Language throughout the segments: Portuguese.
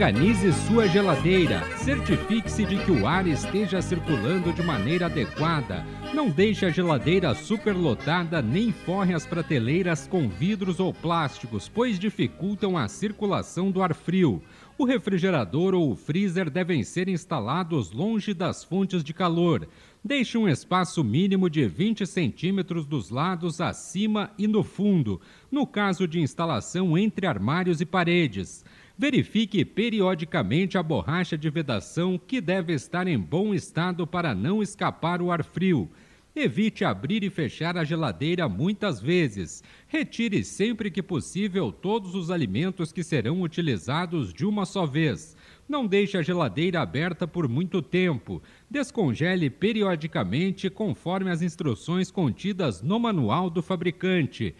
Organize sua geladeira. Certifique-se de que o ar esteja circulando de maneira adequada. Não deixe a geladeira superlotada nem forre as prateleiras com vidros ou plásticos, pois dificultam a circulação do ar frio. O refrigerador ou o freezer devem ser instalados longe das fontes de calor. Deixe um espaço mínimo de 20 centímetros dos lados, acima e no fundo, no caso de instalação entre armários e paredes. Verifique periodicamente a borracha de vedação que deve estar em bom estado para não escapar o ar frio. Evite abrir e fechar a geladeira muitas vezes. Retire sempre que possível todos os alimentos que serão utilizados de uma só vez. Não deixe a geladeira aberta por muito tempo. Descongele periodicamente conforme as instruções contidas no manual do fabricante.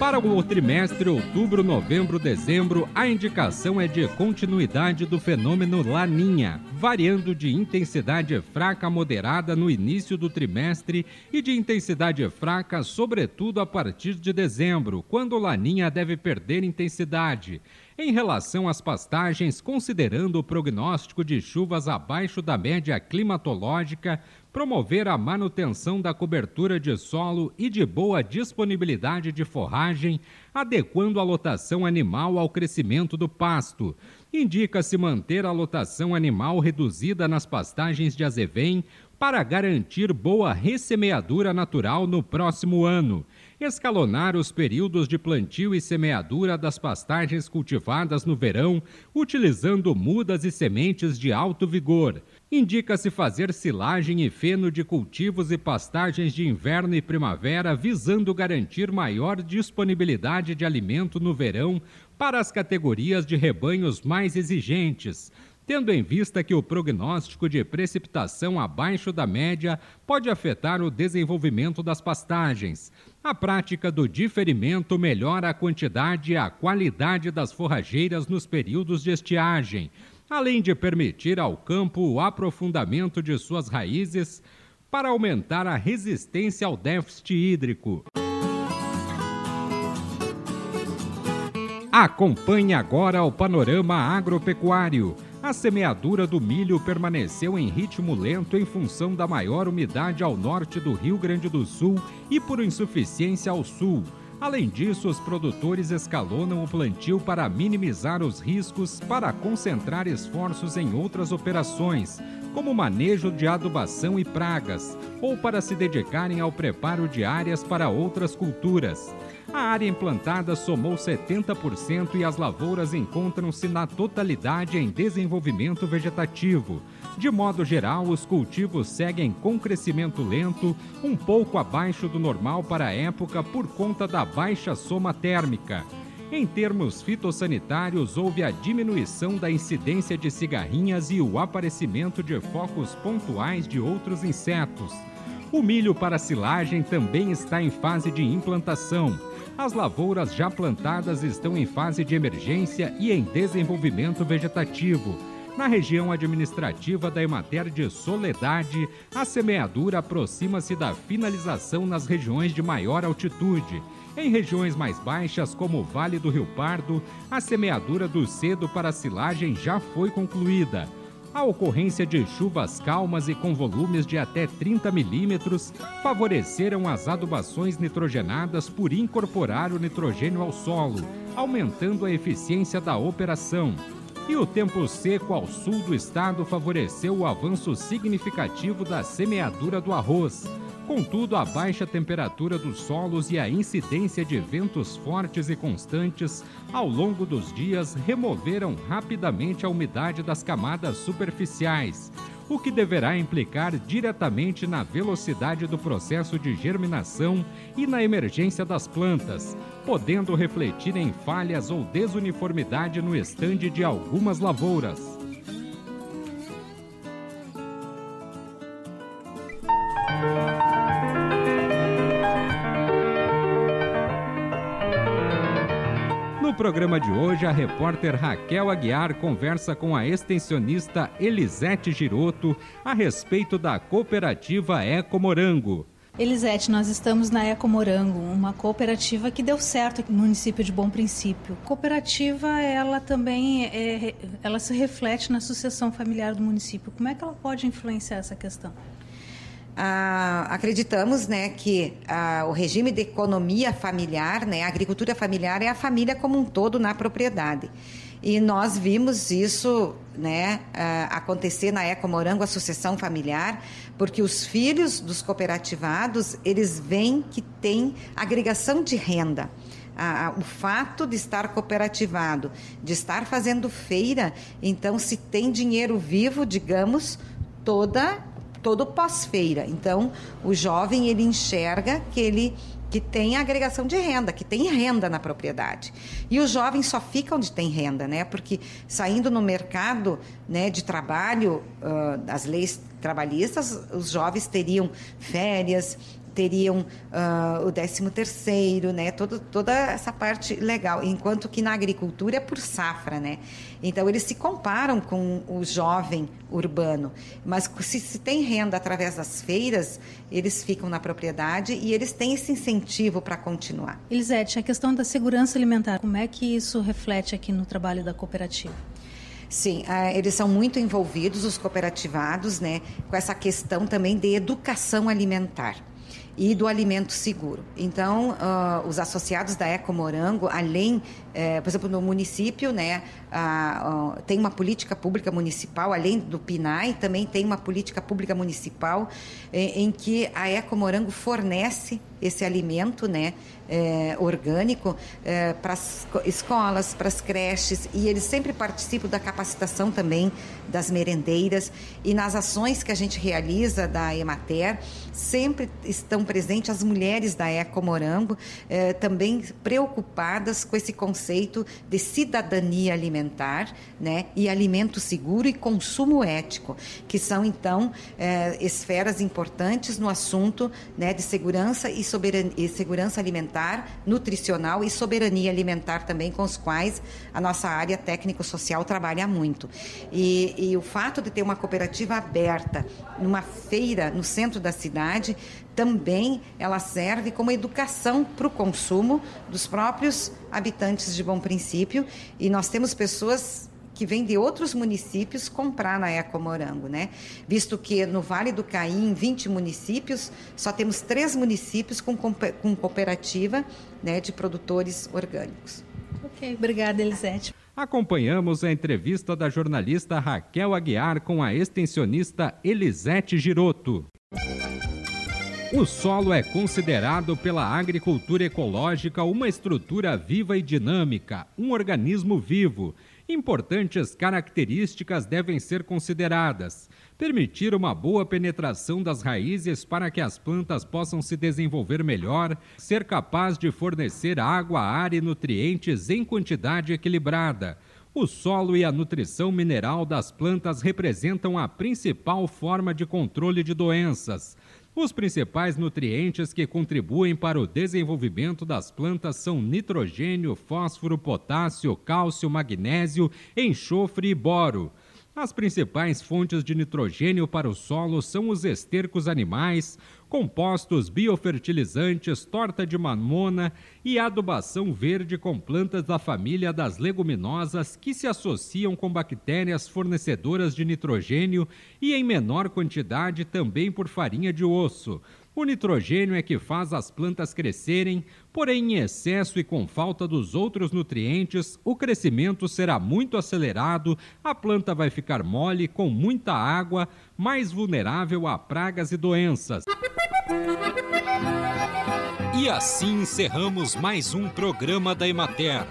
Para o trimestre outubro, novembro, dezembro, a indicação é de continuidade do fenômeno Laninha, variando de intensidade fraca a moderada no início do trimestre e de intensidade fraca, sobretudo a partir de dezembro, quando Laninha deve perder intensidade. Em relação às pastagens, considerando o prognóstico de chuvas abaixo da média climatológica, promover a manutenção da cobertura de solo e de boa disponibilidade de forragem, adequando a lotação animal ao crescimento do pasto. Indica-se manter a lotação animal reduzida nas pastagens de azevém para garantir boa ressemeadura natural no próximo ano escalonar os períodos de plantio e semeadura das pastagens cultivadas no verão, utilizando mudas e sementes de alto vigor. Indica-se fazer silagem e feno de cultivos e pastagens de inverno e primavera, visando garantir maior disponibilidade de alimento no verão para as categorias de rebanhos mais exigentes tendo em vista que o prognóstico de precipitação abaixo da média pode afetar o desenvolvimento das pastagens. A prática do diferimento melhora a quantidade e a qualidade das forrageiras nos períodos de estiagem, além de permitir ao campo o aprofundamento de suas raízes para aumentar a resistência ao déficit hídrico. Acompanhe agora o panorama agropecuário. A semeadura do milho permaneceu em ritmo lento em função da maior umidade ao norte do Rio Grande do Sul e por insuficiência ao sul. Além disso, os produtores escalonam o plantio para minimizar os riscos para concentrar esforços em outras operações, como manejo de adubação e pragas, ou para se dedicarem ao preparo de áreas para outras culturas. A área implantada somou 70% e as lavouras encontram-se na totalidade em desenvolvimento vegetativo. De modo geral, os cultivos seguem com crescimento lento, um pouco abaixo do normal para a época por conta da baixa soma térmica. Em termos fitossanitários, houve a diminuição da incidência de cigarrinhas e o aparecimento de focos pontuais de outros insetos. O milho para silagem também está em fase de implantação. As lavouras já plantadas estão em fase de emergência e em desenvolvimento vegetativo. Na região administrativa da Emater de Soledade, a semeadura aproxima-se da finalização nas regiões de maior altitude. Em regiões mais baixas, como o Vale do Rio Pardo, a semeadura do cedo para silagem já foi concluída. A ocorrência de chuvas calmas e com volumes de até 30 milímetros favoreceram as adubações nitrogenadas por incorporar o nitrogênio ao solo, aumentando a eficiência da operação. E o tempo seco ao sul do estado favoreceu o avanço significativo da semeadura do arroz. Contudo, a baixa temperatura dos solos e a incidência de ventos fortes e constantes ao longo dos dias removeram rapidamente a umidade das camadas superficiais, o que deverá implicar diretamente na velocidade do processo de germinação e na emergência das plantas, podendo refletir em falhas ou desuniformidade no estande de algumas lavouras. No programa de hoje, a repórter Raquel Aguiar conversa com a extensionista Elisete Giroto a respeito da cooperativa Eco Morango. Elisete, nós estamos na Eco Morango, uma cooperativa que deu certo aqui no município de Bom Princípio. Cooperativa, ela também é, ela se reflete na sucessão familiar do município. Como é que ela pode influenciar essa questão? Ah, acreditamos né, que ah, o regime de economia familiar, né, a agricultura familiar é a família como um todo na propriedade. E nós vimos isso né, acontecer na Eco Morango, a sucessão familiar, porque os filhos dos cooperativados, eles veem que tem agregação de renda. o fato de estar cooperativado, de estar fazendo feira, então se tem dinheiro vivo, digamos, toda todo pós-feira. Então, o jovem ele enxerga que ele que tem agregação de renda, que tem renda na propriedade. E os jovens só ficam onde tem renda, né? Porque saindo no mercado né, de trabalho, uh, das leis trabalhistas, os jovens teriam férias, teriam uh, o 13 terceiro, né? Todo, toda essa parte legal. Enquanto que na agricultura é por safra, né? Então eles se comparam com o jovem urbano. Mas se, se tem renda através das feiras, eles ficam na propriedade e eles têm esse incentivo para continuar. Elisete, a questão da segurança alimentar, como é que isso reflete aqui no trabalho da cooperativa? Sim, uh, eles são muito envolvidos, os cooperativados, né, com essa questão também de educação alimentar e do alimento seguro. Então, uh, os associados da Eco Morango, além, eh, por exemplo, no município, né, uh, uh, tem uma política pública municipal, além do PNAE, também tem uma política pública municipal em, em que a Eco Morango fornece esse alimento né, é, orgânico é, para as escolas, para as creches, e eles sempre participam da capacitação também das merendeiras. E nas ações que a gente realiza da Emater, sempre estão presentes as mulheres da Eco Morango, é, também preocupadas com esse conceito de cidadania alimentar né, e alimento seguro e consumo ético, que são então é, esferas importantes no assunto né, de segurança e e segurança alimentar, nutricional e soberania alimentar também, com os quais a nossa área técnico-social trabalha muito. E, e o fato de ter uma cooperativa aberta numa feira no centro da cidade, também ela serve como educação para o consumo dos próprios habitantes de Bom Princípio. E nós temos pessoas que vêm de outros municípios comprar na Eco Morango, né? Visto que no Vale do Caim, em 20 municípios, só temos três municípios com, com cooperativa né, de produtores orgânicos. Ok, obrigada, Elisete. Acompanhamos a entrevista da jornalista Raquel Aguiar com a extensionista Elisete Giroto. O solo é considerado pela agricultura ecológica uma estrutura viva e dinâmica, um organismo vivo Importantes características devem ser consideradas. Permitir uma boa penetração das raízes para que as plantas possam se desenvolver melhor, ser capaz de fornecer água, ar e nutrientes em quantidade equilibrada. O solo e a nutrição mineral das plantas representam a principal forma de controle de doenças. Os principais nutrientes que contribuem para o desenvolvimento das plantas são nitrogênio, fósforo, potássio, cálcio, magnésio, enxofre e boro. As principais fontes de nitrogênio para o solo são os estercos animais, compostos biofertilizantes, torta de mamona e adubação verde com plantas da família das leguminosas que se associam com bactérias fornecedoras de nitrogênio e em menor quantidade também por farinha de osso. O nitrogênio é que faz as plantas crescerem, porém, em excesso e com falta dos outros nutrientes, o crescimento será muito acelerado, a planta vai ficar mole, com muita água, mais vulnerável a pragas e doenças. E assim encerramos mais um programa da Emater.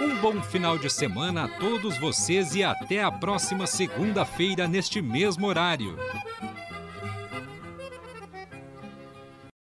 Um bom final de semana a todos vocês e até a próxima segunda-feira neste mesmo horário.